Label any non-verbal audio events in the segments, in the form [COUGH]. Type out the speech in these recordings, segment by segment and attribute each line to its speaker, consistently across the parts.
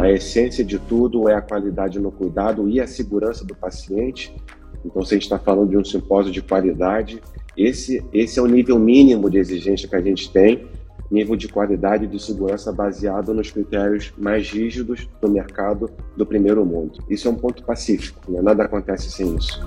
Speaker 1: A essência de tudo é a qualidade no cuidado e a segurança do paciente. Então, se a gente está falando de um simpósio de qualidade, esse, esse é o nível mínimo de exigência que a gente tem, nível de qualidade e de segurança baseado nos critérios mais rígidos do mercado do primeiro mundo. Isso é um ponto pacífico, né? nada acontece sem isso.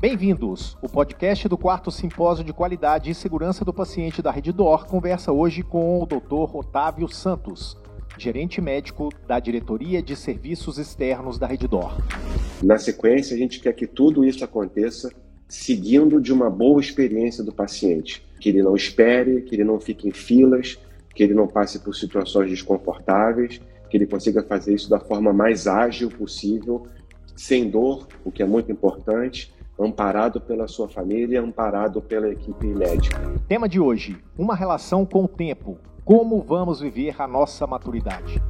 Speaker 2: Bem-vindos! O podcast do quarto Simpósio de Qualidade e Segurança do Paciente da Rede Dor conversa hoje com o Dr. Otávio Santos, gerente médico da Diretoria de Serviços Externos da Rede Dor.
Speaker 1: Na sequência, a gente quer que tudo isso aconteça seguindo de uma boa experiência do paciente, que ele não espere, que ele não fique em filas, que ele não passe por situações desconfortáveis, que ele consiga fazer isso da forma mais ágil possível, sem dor, o que é muito importante, amparado pela sua família, amparado pela equipe médica.
Speaker 2: Tema de hoje: uma relação com o tempo. Como vamos viver a nossa maturidade?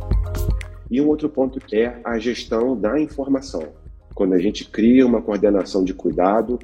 Speaker 1: E um outro ponto é a gestão da informação. Quando a gente cria uma coordenação de cuidado,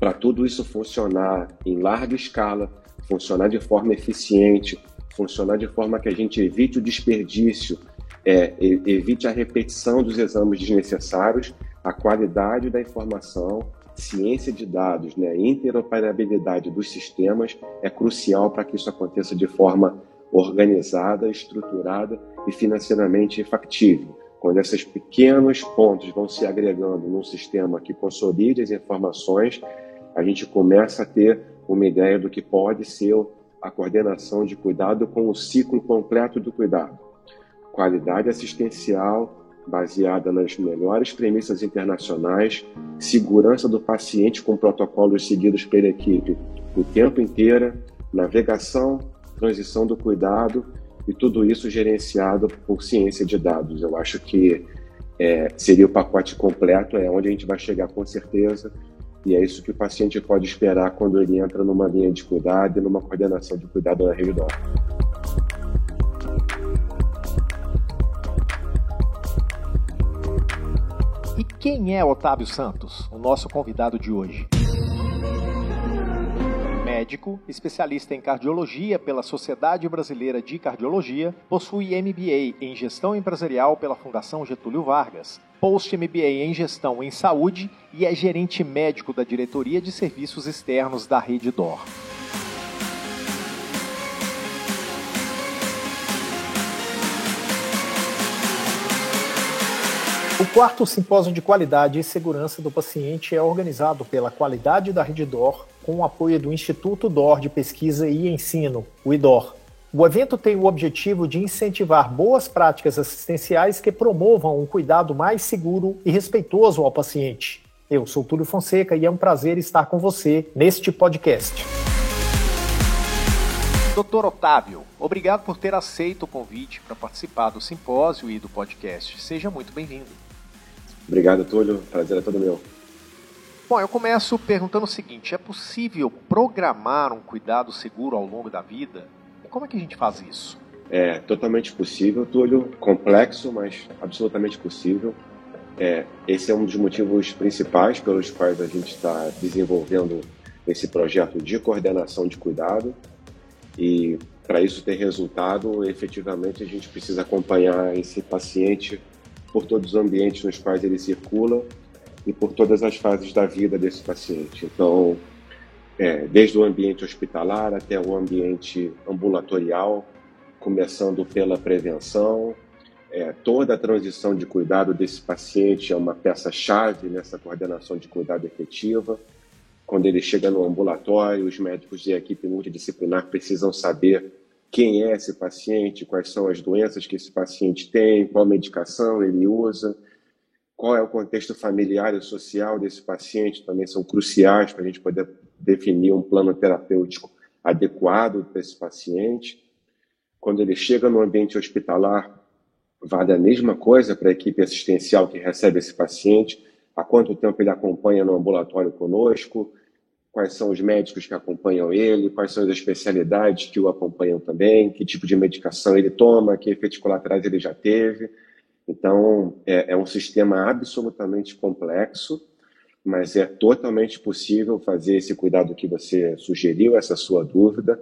Speaker 1: para tudo isso funcionar em larga escala, funcionar de forma eficiente, funcionar de forma que a gente evite o desperdício, é, evite a repetição dos exames desnecessários, a qualidade da informação, ciência de dados, né, interoperabilidade dos sistemas é crucial para que isso aconteça de forma organizada, estruturada e financeiramente factível. Quando esses pequenos pontos vão se agregando num sistema que consolide as informações, a gente começa a ter uma ideia do que pode ser a coordenação de cuidado com o ciclo completo do cuidado. Qualidade assistencial, baseada nas melhores premissas internacionais, segurança do paciente com protocolos seguidos pela equipe o tempo inteiro, navegação, transição do cuidado e tudo isso gerenciado por ciência de dados. Eu acho que é, seria o pacote completo, é onde a gente vai chegar com certeza, e é isso que o paciente pode esperar quando ele entra numa linha de cuidado e numa coordenação de cuidado na rede
Speaker 2: quem é Otávio Santos, o nosso convidado de hoje? Médico, especialista em cardiologia pela Sociedade Brasileira de Cardiologia, possui MBA em Gestão Empresarial pela Fundação Getúlio Vargas, Post-MBA em Gestão em Saúde e é gerente médico da Diretoria de Serviços Externos da Rede DOR. O quarto simpósio de qualidade e segurança do paciente é organizado pela Qualidade da Rede DOR com o apoio do Instituto DOR de Pesquisa e Ensino, o IDOR. O evento tem o objetivo de incentivar boas práticas assistenciais que promovam um cuidado mais seguro e respeitoso ao paciente. Eu sou Túlio Fonseca e é um prazer estar com você neste podcast. Doutor Otávio, obrigado por ter aceito o convite para participar do simpósio e do podcast. Seja muito bem-vindo.
Speaker 1: Obrigado, Túlio. Prazer é todo meu.
Speaker 2: Bom, eu começo perguntando o seguinte: é possível programar um cuidado seguro ao longo da vida? Como é que a gente faz isso?
Speaker 1: É totalmente possível, Túlio. Complexo, mas absolutamente possível. É, esse é um dos motivos principais pelos quais a gente está desenvolvendo esse projeto de coordenação de cuidado. E para isso ter resultado, efetivamente a gente precisa acompanhar esse paciente por todos os ambientes nos quais ele circula e por todas as fases da vida desse paciente. Então, é, desde o ambiente hospitalar até o ambiente ambulatorial, começando pela prevenção, é, toda a transição de cuidado desse paciente é uma peça-chave nessa coordenação de cuidado efetiva. Quando ele chega no ambulatório, os médicos e a equipe multidisciplinar precisam saber quem é esse paciente, quais são as doenças que esse paciente tem, qual medicação ele usa, qual é o contexto familiar e social desse paciente, também são cruciais para a gente poder definir um plano terapêutico adequado para esse paciente. Quando ele chega no ambiente hospitalar, vale a mesma coisa para a equipe assistencial que recebe esse paciente, há quanto tempo ele acompanha no ambulatório conosco, quais são os médicos que acompanham ele, quais são as especialidades que o acompanham também, que tipo de medicação ele toma, que efeitos colaterais ele já teve. Então, é, é um sistema absolutamente complexo, mas é totalmente possível fazer esse cuidado que você sugeriu, essa sua dúvida,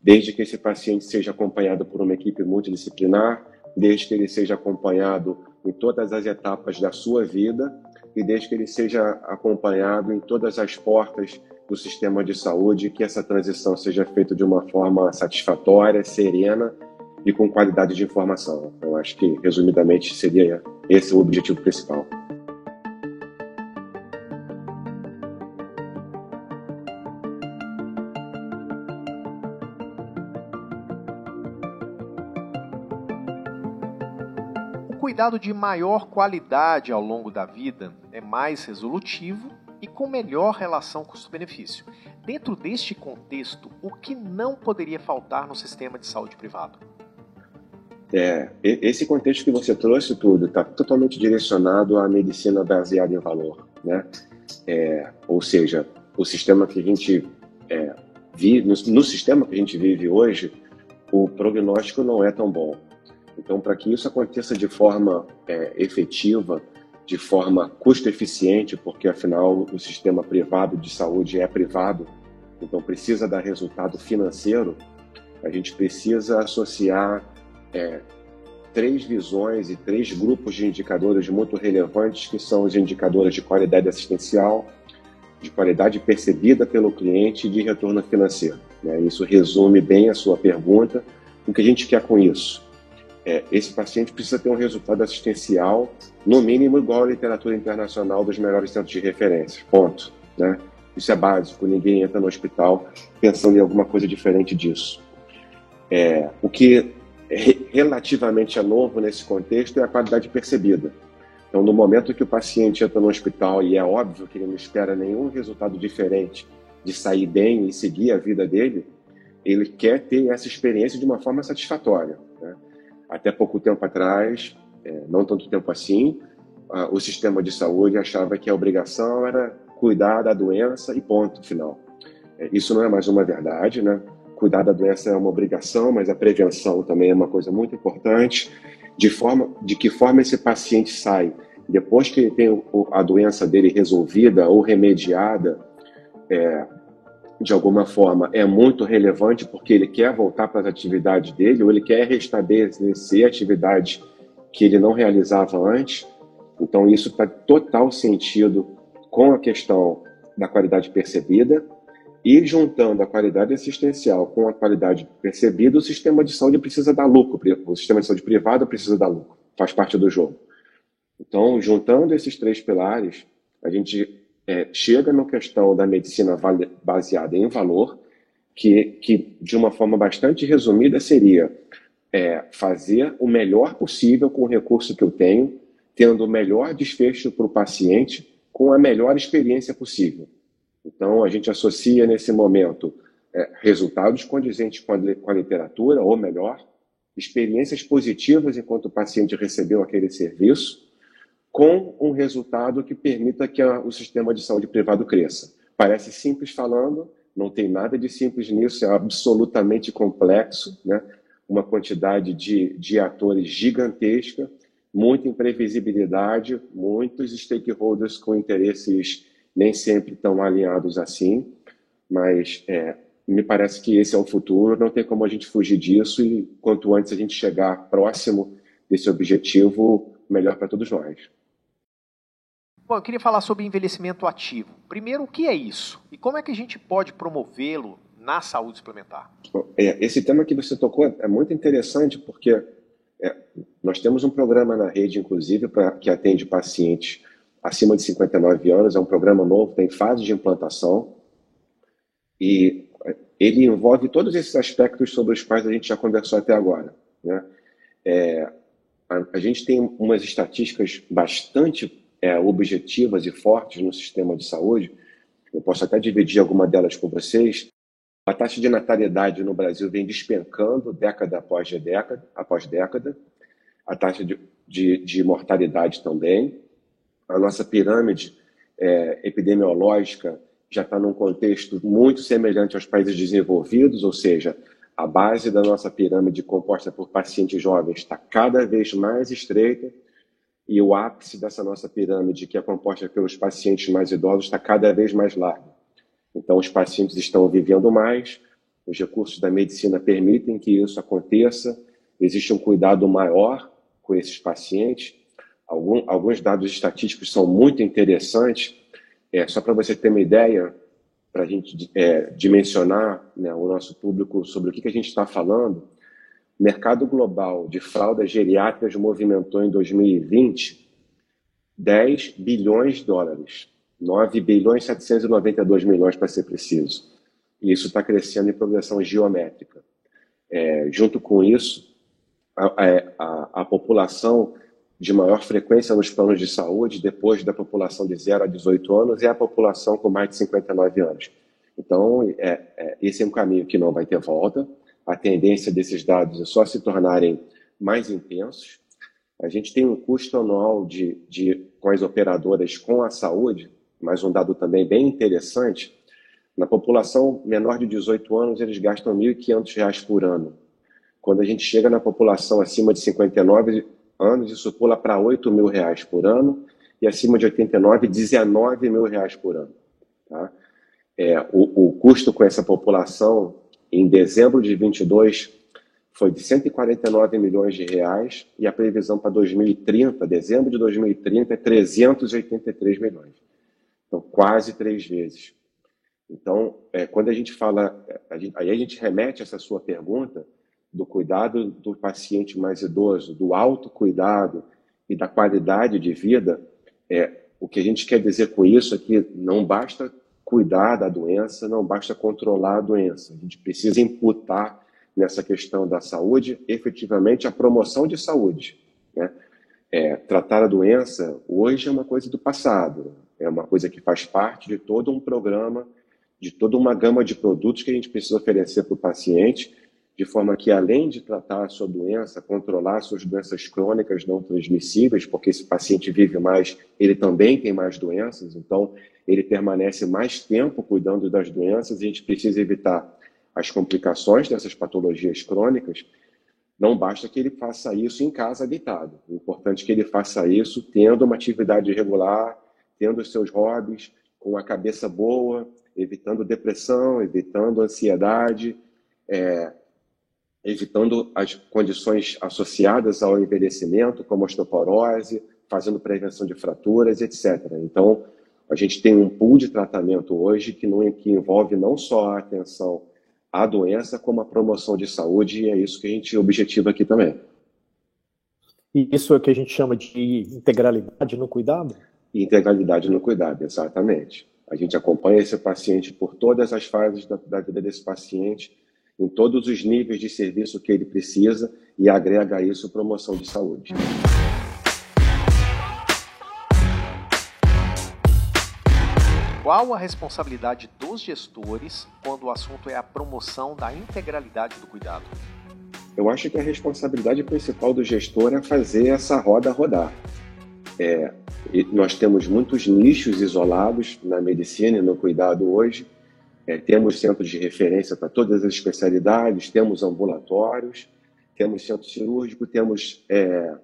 Speaker 1: desde que esse paciente seja acompanhado por uma equipe multidisciplinar, desde que ele seja acompanhado em todas as etapas da sua vida e desde que ele seja acompanhado em todas as portas do sistema de saúde, que essa transição seja feita de uma forma satisfatória, serena e com qualidade de informação. Eu acho que, resumidamente, seria esse o objetivo principal.
Speaker 2: Cuidado de maior qualidade ao longo da vida é mais resolutivo e com melhor relação custo-benefício. Dentro deste contexto, o que não poderia faltar no sistema de saúde privado?
Speaker 1: É, esse contexto que você trouxe tudo está totalmente direcionado à medicina baseada em valor, né? É, ou seja, o sistema que a gente é, vive, no, no sistema que a gente vive hoje, o prognóstico não é tão bom. Então, para que isso aconteça de forma é, efetiva, de forma custo-eficiente, porque afinal o sistema privado de saúde é privado, então precisa dar resultado financeiro, a gente precisa associar é, três visões e três grupos de indicadores muito relevantes, que são os indicadores de qualidade assistencial, de qualidade percebida pelo cliente e de retorno financeiro. Né? Isso resume bem a sua pergunta. O que a gente quer com isso? É, esse paciente precisa ter um resultado assistencial, no mínimo, igual à literatura internacional dos melhores centros de referência. Ponto. Né? Isso é básico, ninguém entra no hospital pensando em alguma coisa diferente disso. É, o que é relativamente é novo nesse contexto é a qualidade percebida. Então, no momento que o paciente entra no hospital e é óbvio que ele não espera nenhum resultado diferente de sair bem e seguir a vida dele, ele quer ter essa experiência de uma forma satisfatória. Até pouco tempo atrás, é, não tanto tempo assim, o sistema de saúde achava que a obrigação era cuidar da doença e ponto final. É, isso não é mais uma verdade, né? Cuidar da doença é uma obrigação, mas a prevenção também é uma coisa muito importante. De forma, de que forma esse paciente sai depois que ele tem a doença dele resolvida ou remediada, é, de alguma forma, é muito relevante porque ele quer voltar para as atividades dele ou ele quer restabelecer atividades que ele não realizava antes. Então, isso faz total sentido com a questão da qualidade percebida e juntando a qualidade assistencial com a qualidade percebida, o sistema de saúde precisa dar lucro. O sistema de saúde privado precisa dar lucro, faz parte do jogo. Então, juntando esses três pilares, a gente é, chega na questão da medicina baseada em valor, que, que de uma forma bastante resumida seria é, fazer o melhor possível com o recurso que eu tenho, tendo o melhor desfecho para o paciente, com a melhor experiência possível. Então, a gente associa nesse momento é, resultados condizentes com a, com a literatura, ou melhor, experiências positivas enquanto o paciente recebeu aquele serviço, com um resultado que permita que a, o sistema de saúde privado cresça. Parece simples falando, não tem nada de simples nisso, é absolutamente complexo, né? uma quantidade de, de atores gigantesca, muita imprevisibilidade, muitos stakeholders com interesses nem sempre tão alinhados assim, mas é, me parece que esse é o futuro, não tem como a gente fugir disso e quanto antes a gente chegar próximo desse objetivo, melhor para todos nós.
Speaker 2: Bom, eu queria falar sobre envelhecimento ativo. Primeiro, o que é isso? E como é que a gente pode promovê-lo na saúde suplementar?
Speaker 1: É, esse tema que você tocou é muito interessante porque é, nós temos um programa na rede, inclusive, pra, que atende pacientes acima de 59 anos. É um programa novo, tem fase de implantação e ele envolve todos esses aspectos sobre os quais a gente já conversou até agora. Né? É, a, a gente tem umas estatísticas bastante é, objetivas e fortes no sistema de saúde, eu posso até dividir alguma delas com vocês. A taxa de natalidade no Brasil vem despencando década após década, após década. A taxa de, de, de mortalidade também. A nossa pirâmide é, epidemiológica já está num contexto muito semelhante aos países desenvolvidos, ou seja, a base da nossa pirâmide composta por pacientes jovens está cada vez mais estreita e o ápice dessa nossa pirâmide, que é composta pelos pacientes mais idosos, está cada vez mais largo. Então, os pacientes estão vivendo mais, os recursos da medicina permitem que isso aconteça, existe um cuidado maior com esses pacientes. Algum, alguns dados estatísticos são muito interessantes. É, só para você ter uma ideia, para a gente é, dimensionar né, o nosso público sobre o que, que a gente está falando, o mercado global de fraldas geriátricas movimentou em 2020 10 bilhões de dólares, 9 bilhões 792 milhões para ser preciso. E isso está crescendo em progressão geométrica. É, junto com isso, a, a, a, população de maior frequência nos planos de saúde, depois da população de 0 a 18 anos, é a população com mais de 59 anos. Então, é, é, esse é um caminho que não vai ter volta. A tendência desses dados é só se tornarem mais intensos. A gente tem um custo anual de, de, com as operadoras com a saúde, mas um dado também bem interessante. Na população menor de 18 anos, eles gastam R$ 1.500 por ano. Quando a gente chega na população acima de 59 anos, isso pula para 8 mil reais por ano, e acima de 89, 19 mil reais por ano. Tá? É, o, o custo com essa população, em dezembro de 22, foi de 149 milhões de reais e a previsão para 2030, dezembro de 2030, é 383 milhões. Então, quase três vezes. Então, é, quando a gente fala, a gente, aí a gente remete essa sua pergunta do cuidado do paciente mais idoso, do autocuidado e da qualidade de vida, é, o que a gente quer dizer com isso é que não basta cuidar da doença, não basta controlar a doença. A gente precisa imputar nessa questão da saúde, efetivamente a promoção de saúde. Né? É, tratar a doença hoje é uma coisa do passado, é uma coisa que faz parte de todo um programa, de toda uma gama de produtos que a gente precisa oferecer para o paciente, de forma que, além de tratar a sua doença, controlar suas doenças crônicas não transmissíveis, porque esse paciente vive mais, ele também tem mais doenças, então ele permanece mais tempo cuidando das doenças a gente precisa evitar as complicações dessas patologias crônicas, não basta que ele faça isso em casa deitado. O importante é que ele faça isso tendo uma atividade regular, tendo os seus hobbies, com a cabeça boa, evitando depressão, evitando ansiedade, é, evitando as condições associadas ao envelhecimento, como osteoporose, fazendo prevenção de fraturas, etc. Então, a gente tem um pool de tratamento hoje que, não, que envolve não só a atenção a doença como a promoção de saúde, e é isso que a gente objetiva aqui também.
Speaker 2: E isso é o que a gente chama de integralidade no cuidado?
Speaker 1: Integralidade no cuidado, exatamente. A gente acompanha esse paciente por todas as fases da, da vida desse paciente, em todos os níveis de serviço que ele precisa, e agrega a isso promoção de saúde.
Speaker 2: Qual a responsabilidade dos gestores quando o assunto é a promoção da integralidade do cuidado?
Speaker 1: Eu acho que a responsabilidade principal do gestor é fazer essa roda rodar. É, nós temos muitos nichos isolados na medicina e no cuidado hoje. É, temos centros de referência para todas as especialidades, temos ambulatórios, temos centro cirúrgico, temos é,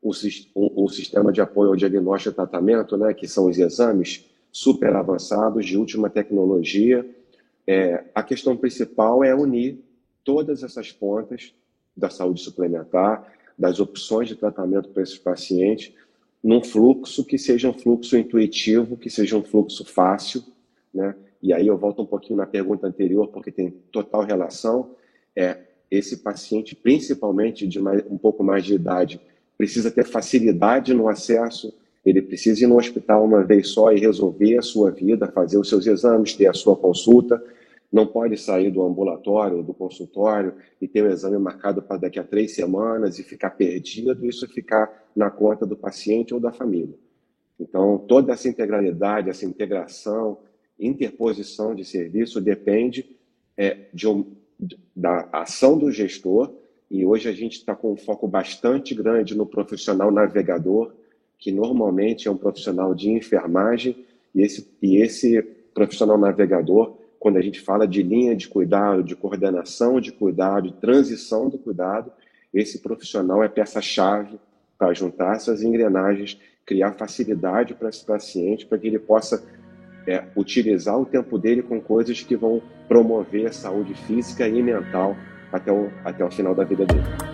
Speaker 1: o, o, o, sistema de apoio ao diagnóstico e tratamento, né, que são os exames super avançados, de última tecnologia. É, a questão principal é unir todas essas pontas da saúde suplementar, das opções de tratamento para esses pacientes, num fluxo que seja um fluxo intuitivo, que seja um fluxo fácil, né? E aí eu volto um pouquinho na pergunta anterior, porque tem total relação. É, esse paciente, principalmente de mais, um pouco mais de idade, precisa ter facilidade no acesso ele precisa ir no hospital uma vez só e resolver a sua vida, fazer os seus exames, ter a sua consulta. Não pode sair do ambulatório, do consultório e ter o exame marcado para daqui a três semanas e ficar perdido, isso ficar na conta do paciente ou da família. Então, toda essa integralidade, essa integração, interposição de serviço depende é, de um, da ação do gestor e hoje a gente está com um foco bastante grande no profissional navegador, que normalmente é um profissional de enfermagem, e esse, e esse profissional navegador, quando a gente fala de linha de cuidado, de coordenação de cuidado, de transição do cuidado, esse profissional é peça-chave para juntar essas engrenagens, criar facilidade para esse paciente, para que ele possa é, utilizar o tempo dele com coisas que vão promover a saúde física e mental até o, até o final da vida dele.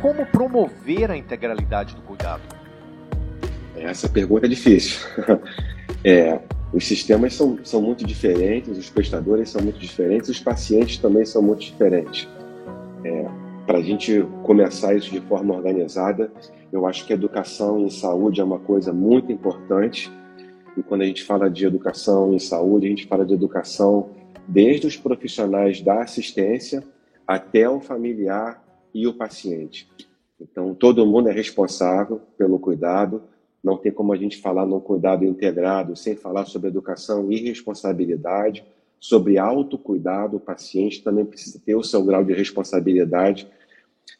Speaker 2: Como promover a integralidade do cuidado?
Speaker 1: Essa pergunta é difícil. [LAUGHS] é, os sistemas são, são muito diferentes, os prestadores são muito diferentes, os pacientes também são muito diferentes. É, Para a gente começar isso de forma organizada, eu acho que educação em saúde é uma coisa muito importante. E quando a gente fala de educação em saúde, a gente fala de educação desde os profissionais da assistência até o familiar e o paciente. Então, todo mundo é responsável pelo cuidado. Não tem como a gente falar num cuidado integrado sem falar sobre educação e responsabilidade, sobre autocuidado. O paciente também precisa ter o seu grau de responsabilidade.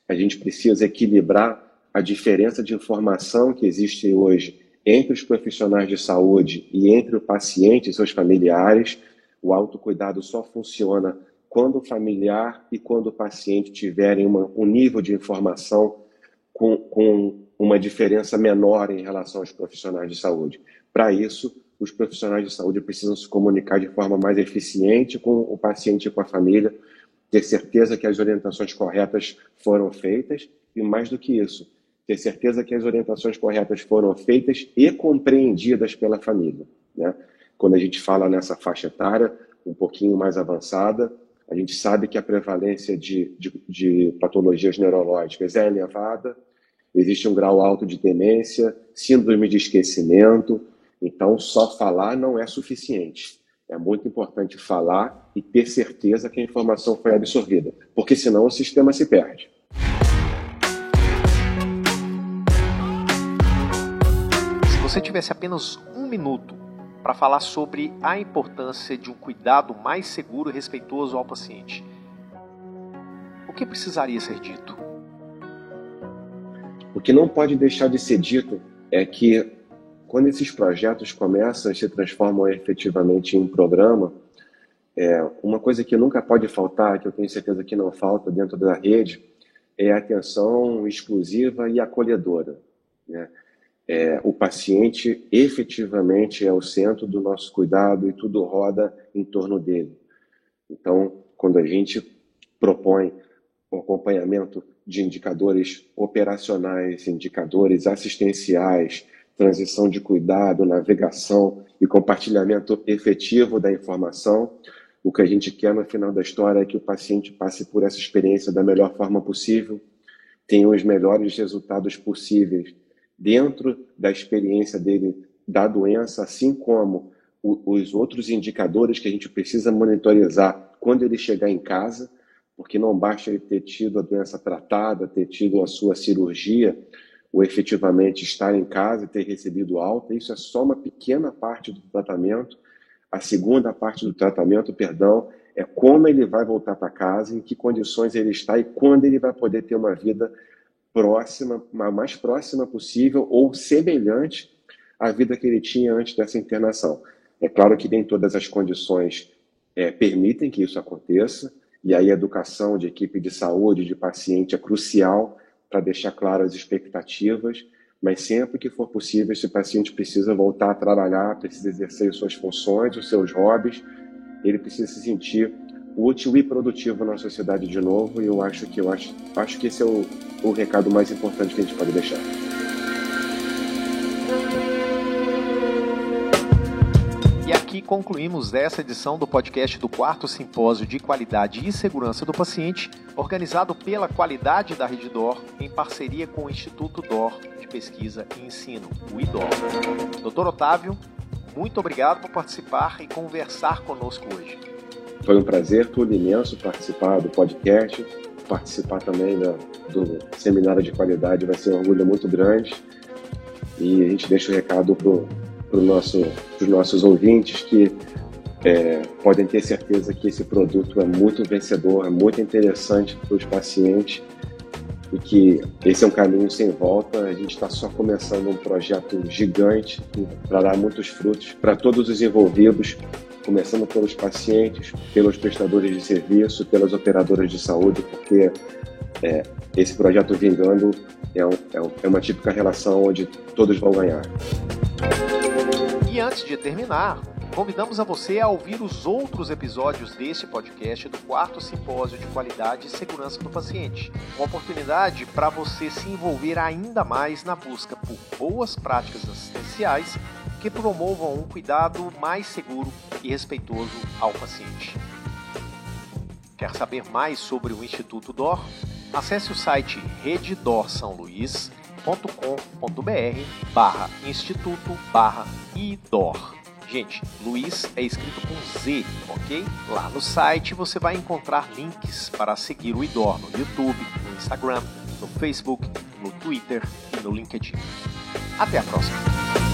Speaker 1: A gente precisa equilibrar a diferença de informação que existe hoje entre os profissionais de saúde e entre o paciente e seus familiares. O autocuidado só funciona quando o familiar e quando o paciente tiverem uma, um nível de informação com, com uma diferença menor em relação aos profissionais de saúde. Para isso, os profissionais de saúde precisam se comunicar de forma mais eficiente com o paciente e com a família, ter certeza que as orientações corretas foram feitas e, mais do que isso, ter certeza que as orientações corretas foram feitas e compreendidas pela família. Né? Quando a gente fala nessa faixa etária, um pouquinho mais avançada, a gente sabe que a prevalência de, de, de patologias neurológicas é elevada, existe um grau alto de demência, síndrome de esquecimento, então só falar não é suficiente. É muito importante falar e ter certeza que a informação foi absorvida, porque senão o sistema se perde.
Speaker 2: você tivesse apenas um minuto para falar sobre a importância de um cuidado mais seguro e respeitoso ao paciente, o que precisaria ser dito?
Speaker 1: O que não pode deixar de ser dito é que quando esses projetos começam e se transformam efetivamente em programa, é, uma coisa que nunca pode faltar, que eu tenho certeza que não falta dentro da rede, é a atenção exclusiva e acolhedora. Né? É, o paciente efetivamente é o centro do nosso cuidado e tudo roda em torno dele. Então, quando a gente propõe o acompanhamento de indicadores operacionais, indicadores assistenciais, transição de cuidado, navegação e compartilhamento efetivo da informação, o que a gente quer no final da história é que o paciente passe por essa experiência da melhor forma possível, tenha os melhores resultados possíveis dentro da experiência dele da doença, assim como os outros indicadores que a gente precisa monitorizar quando ele chegar em casa, porque não basta ele ter tido a doença tratada, ter tido a sua cirurgia, ou efetivamente estar em casa e ter recebido alta, isso é só uma pequena parte do tratamento. A segunda parte do tratamento, perdão, é como ele vai voltar para casa, em que condições ele está e quando ele vai poder ter uma vida próxima, a mais próxima possível ou semelhante à vida que ele tinha antes dessa internação. É claro que nem todas as condições é, permitem que isso aconteça, e aí a educação de equipe de saúde, de paciente, é crucial para deixar claras as expectativas, mas sempre que for possível, esse paciente precisa voltar a trabalhar, precisa exercer suas funções, os seus hobbies, ele precisa se sentir útil e produtivo na sociedade de novo, e eu acho que eu acho, acho que esse é o, o recado mais importante que a gente pode deixar.
Speaker 2: E aqui concluímos essa edição do podcast do quarto simpósio de qualidade e segurança do paciente, organizado pela Qualidade da Rede DOR, em parceria com o Instituto DOR de Pesquisa e Ensino, o IDOR. Doutor Otávio, muito obrigado por participar e conversar conosco hoje.
Speaker 1: Foi um prazer todo imenso participar do podcast, participar também da, do seminário de qualidade, vai ser um orgulho muito grande. E a gente deixa o recado para pro nosso, os nossos ouvintes que é, podem ter certeza que esse produto é muito vencedor, é muito interessante para os pacientes e que esse é um caminho sem volta. A gente está só começando um projeto gigante para dar muitos frutos para todos os envolvidos, começando pelos pacientes, pelos prestadores de serviço, pelas operadoras de saúde, porque é, esse projeto vingando é, um, é, uma típica relação onde todos vão ganhar.
Speaker 2: E antes de terminar, Convidamos a você a ouvir os outros episódios deste podcast do quarto simpósio de qualidade e segurança do paciente. Uma oportunidade para você se envolver ainda mais na busca por boas práticas assistenciais que promovam um cuidado mais seguro e respeitoso ao paciente. Quer saber mais sobre o Instituto DOR? Acesse o site rededorsaoluís.com.br barra instituto barra idor. Gente, Luiz é escrito com Z, ok? Lá no site você vai encontrar links para seguir o IDOR no YouTube, no Instagram, no Facebook, no Twitter e no LinkedIn. Até a próxima!